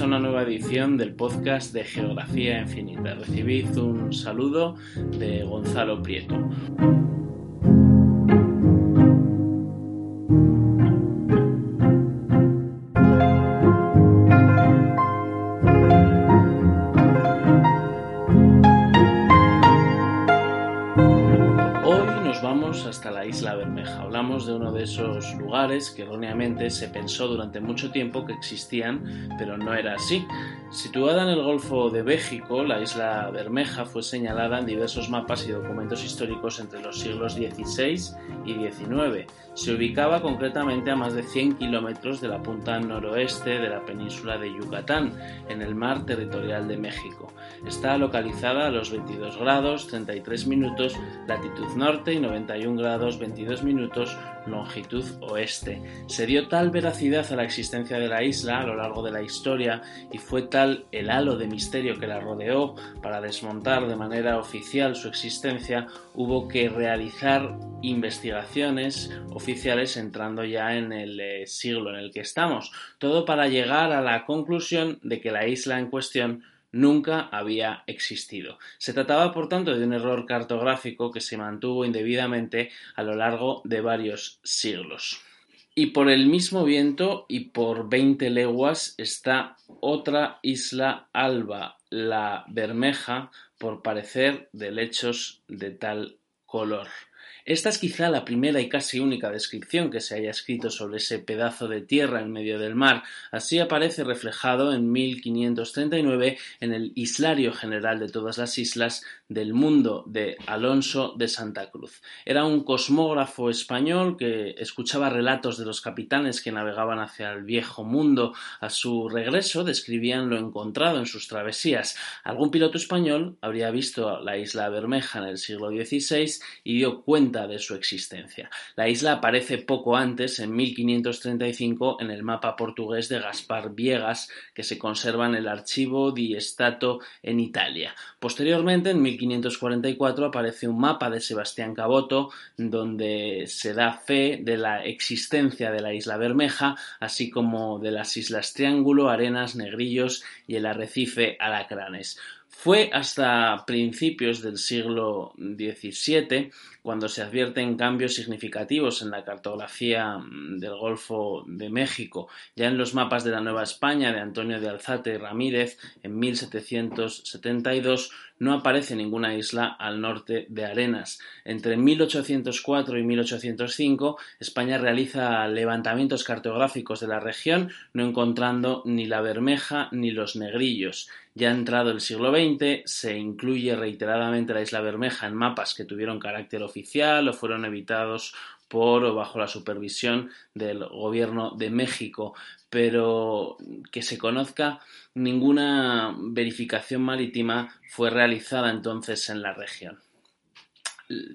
a una nueva edición del podcast de Geografía Infinita. Recibid un saludo de Gonzalo Prieto. Esos lugares que erróneamente se pensó durante mucho tiempo que existían, pero no era así. Situada en el Golfo de México, la isla Bermeja fue señalada en diversos mapas y documentos históricos entre los siglos XVI y XIX. Se ubicaba concretamente a más de 100 kilómetros de la punta noroeste de la península de Yucatán, en el mar territorial de México. Está localizada a los 22 grados 33 minutos latitud norte y 91 grados 22 minutos longitud oeste. Se dio tal veracidad a la existencia de la isla a lo largo de la historia y fue tal el halo de misterio que la rodeó para desmontar de manera oficial su existencia, hubo que realizar investigaciones oficiales entrando ya en el eh, siglo en el que estamos. Todo para llegar a la conclusión de que la isla en cuestión nunca había existido. Se trataba, por tanto, de un error cartográfico que se mantuvo indebidamente a lo largo de varios siglos. Y por el mismo viento y por veinte leguas está otra isla alba, la Bermeja, por parecer de lechos de tal color. Esta es quizá la primera y casi única descripción que se haya escrito sobre ese pedazo de tierra en medio del mar. Así aparece reflejado en 1539 en el Islario General de todas las islas del mundo de Alonso de Santa Cruz. Era un cosmógrafo español que escuchaba relatos de los capitanes que navegaban hacia el viejo mundo. A su regreso describían lo encontrado en sus travesías. Algún piloto español habría visto la isla Bermeja en el siglo XVI y dio cuenta de su existencia. La isla aparece poco antes, en 1535, en el mapa portugués de Gaspar Viegas, que se conserva en el archivo di Stato en Italia. Posteriormente, en 1544, aparece un mapa de Sebastián Caboto, donde se da fe de la existencia de la isla Bermeja, así como de las islas Triángulo, Arenas, Negrillos y el arrecife Alacranes. Fue hasta principios del siglo XVII cuando se advierten cambios significativos en la cartografía mm, del Golfo de México. Ya en los mapas de la Nueva España de Antonio de Alzate y Ramírez en 1772 no aparece ninguna isla al norte de Arenas. Entre 1804 y 1805 España realiza levantamientos cartográficos de la región no encontrando ni la Bermeja ni los Negrillos. Ya entrado el siglo XX, se incluye reiteradamente la isla Bermeja en mapas que tuvieron carácter oficial o fueron evitados por o bajo la supervisión del gobierno de México, pero que se conozca ninguna verificación marítima fue realizada entonces en la región.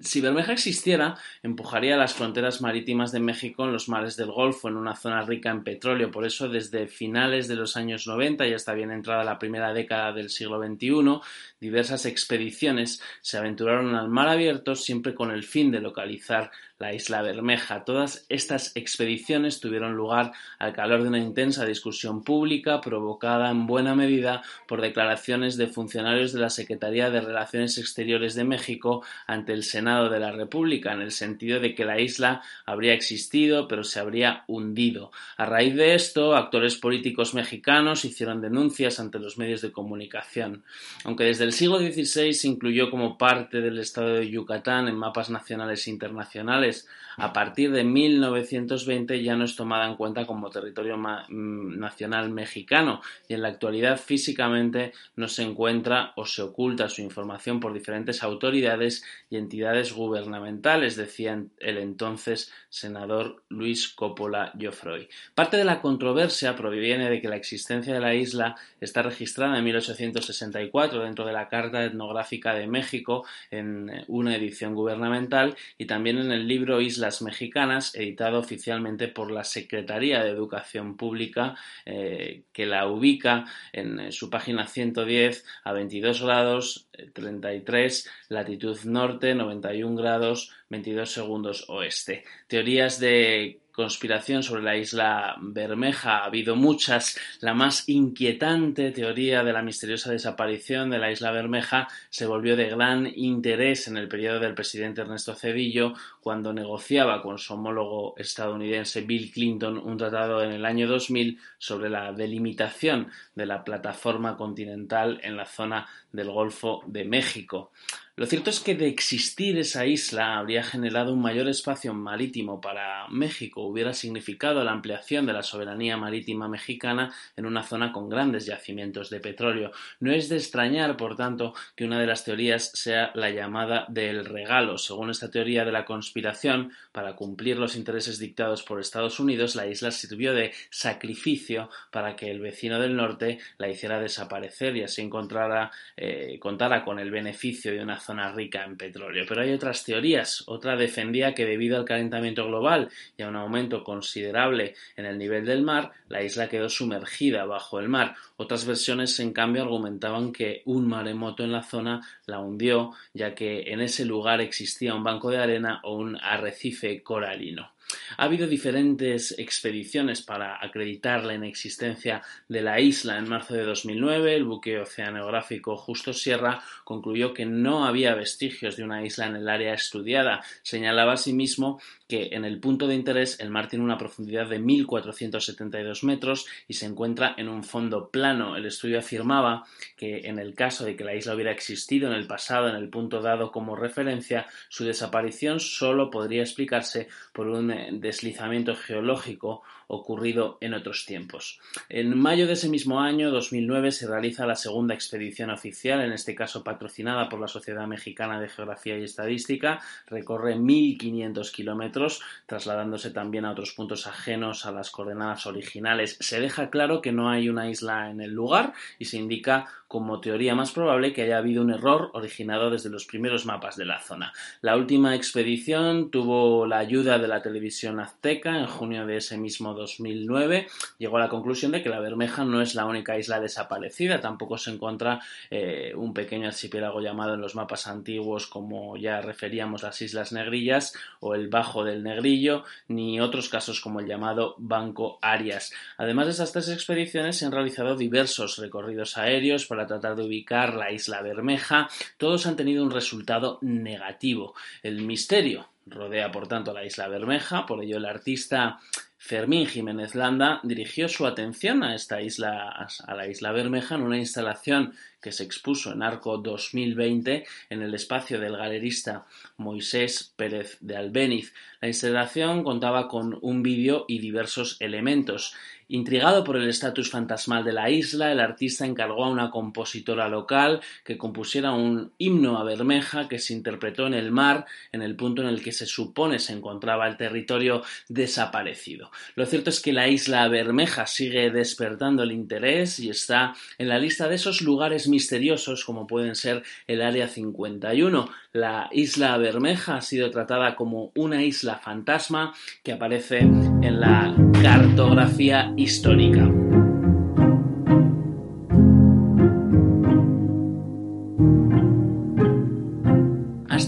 Si Bermeja existiera, empujaría las fronteras marítimas de México en los mares del Golfo, en una zona rica en petróleo. Por eso, desde finales de los años 90 y hasta bien entrada la primera década del siglo XXI, diversas expediciones se aventuraron al mar abierto siempre con el fin de localizar la isla Bermeja. Todas estas expediciones tuvieron lugar al calor de una intensa discusión pública provocada en buena medida por declaraciones de funcionarios de la Secretaría de Relaciones Exteriores de México ante el Senado de la República, en el sentido de que la isla habría existido pero se habría hundido. A raíz de esto, actores políticos mexicanos hicieron denuncias ante los medios de comunicación. Aunque desde el siglo XVI se incluyó como parte del estado de Yucatán en mapas nacionales e internacionales, a partir de 1920 ya no es tomada en cuenta como territorio mm, nacional mexicano y en la actualidad físicamente no se encuentra o se oculta su información por diferentes autoridades y entidades gubernamentales, decía el entonces senador Luis Coppola Joffroy. Parte de la controversia proviene de que la existencia de la isla está registrada en 1864 dentro de la Carta Etnográfica de México en una edición gubernamental y también en el libro Islas Mexicanas, editado oficialmente por la Secretaría de Educación Pública, eh, que la ubica en su página 110 a 22 grados 33, eh, latitud norte, 91 grados 22 segundos oeste. Teorías de conspiración sobre la isla Bermeja. Ha habido muchas. La más inquietante teoría de la misteriosa desaparición de la isla Bermeja se volvió de gran interés en el periodo del presidente Ernesto Cedillo cuando negociaba con su homólogo estadounidense Bill Clinton un tratado en el año 2000 sobre la delimitación de la plataforma continental en la zona del Golfo de México. Lo cierto es que de existir esa isla habría generado un mayor espacio marítimo para México, hubiera significado la ampliación de la soberanía marítima mexicana en una zona con grandes yacimientos de petróleo. No es de extrañar, por tanto, que una de las teorías sea la llamada del regalo. Según esta teoría de la conspiración, para cumplir los intereses dictados por Estados Unidos, la isla sirvió de sacrificio para que el vecino del norte la hiciera desaparecer y así encontrara, eh, contara con el beneficio de una zona rica en petróleo. Pero hay otras teorías. Otra defendía que debido al calentamiento global y a un aumento considerable en el nivel del mar, la isla quedó sumergida bajo el mar. Otras versiones, en cambio, argumentaban que un maremoto en la zona la hundió, ya que en ese lugar existía un banco de arena o un arrecife coralino. Ha habido diferentes expediciones para acreditar la inexistencia de la isla. En marzo de 2009, el buque oceanográfico Justo Sierra concluyó que no había vestigios de una isla en el área estudiada. Señalaba asimismo que en el punto de interés el mar tiene una profundidad de 1.472 metros y se encuentra en un fondo plano. El estudio afirmaba que en el caso de que la isla hubiera existido en el pasado en el punto dado como referencia, su desaparición solo podría explicarse por un deslizamiento geológico ocurrido en otros tiempos. En mayo de ese mismo año, 2009, se realiza la segunda expedición oficial, en este caso patrocinada por la Sociedad Mexicana de Geografía y Estadística. Recorre 1.500 kilómetros, trasladándose también a otros puntos ajenos a las coordenadas originales. Se deja claro que no hay una isla en el lugar y se indica como teoría más probable que haya habido un error originado desde los primeros mapas de la zona. La última expedición tuvo la ayuda de la televisión azteca en junio de ese mismo 2009. Llegó a la conclusión de que la Bermeja no es la única isla desaparecida, tampoco se encuentra eh, un pequeño archipiélago llamado en los mapas antiguos como ya referíamos las Islas Negrillas o el Bajo del Negrillo, ni otros casos como el llamado Banco Arias. Además de estas tres expediciones se han realizado diversos recorridos aéreos para tratar de ubicar la isla Bermeja, todos han tenido un resultado negativo. El misterio rodea, por tanto, la isla Bermeja, por ello el artista Fermín Jiménez Landa dirigió su atención a esta isla, a la isla Bermeja, en una instalación que se expuso en Arco 2020 en el espacio del galerista Moisés Pérez de Albéniz. La instalación contaba con un vídeo y diversos elementos. Intrigado por el estatus fantasmal de la isla, el artista encargó a una compositora local que compusiera un himno a Bermeja que se interpretó en el mar en el punto en el que se supone se encontraba el territorio desaparecido. Lo cierto es que la isla Bermeja sigue despertando el interés y está en la lista de esos lugares misteriosos como pueden ser el Área 51. La isla Bermeja ha sido tratada como una isla fantasma que aparece en la cartografía histórica.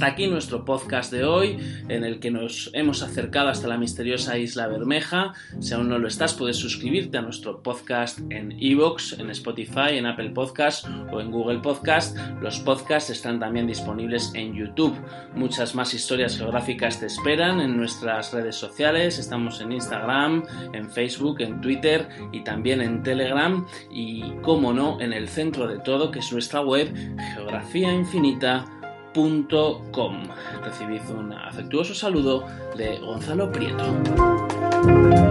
Hasta aquí nuestro podcast de hoy, en el que nos hemos acercado hasta la misteriosa isla Bermeja. Si aún no lo estás, puedes suscribirte a nuestro podcast en Evox, en Spotify, en Apple Podcast o en Google Podcast. Los podcasts están también disponibles en YouTube. Muchas más historias geográficas te esperan en nuestras redes sociales. Estamos en Instagram, en Facebook, en Twitter y también en Telegram. Y, como no, en el centro de todo, que es nuestra web, Geografía Infinita. Recibid un afectuoso saludo de Gonzalo Prieto.